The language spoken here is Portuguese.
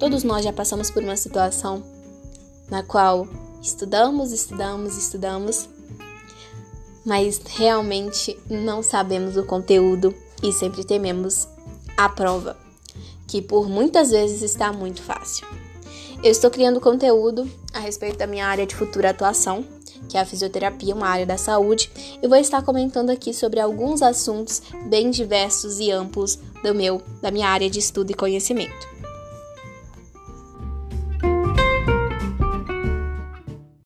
Todos nós já passamos por uma situação na qual estudamos, estudamos, estudamos, mas realmente não sabemos o conteúdo e sempre tememos a prova, que por muitas vezes está muito fácil. Eu estou criando conteúdo a respeito da minha área de futura atuação, que é a fisioterapia, uma área da saúde, e vou estar comentando aqui sobre alguns assuntos bem diversos e amplos do meu, da minha área de estudo e conhecimento.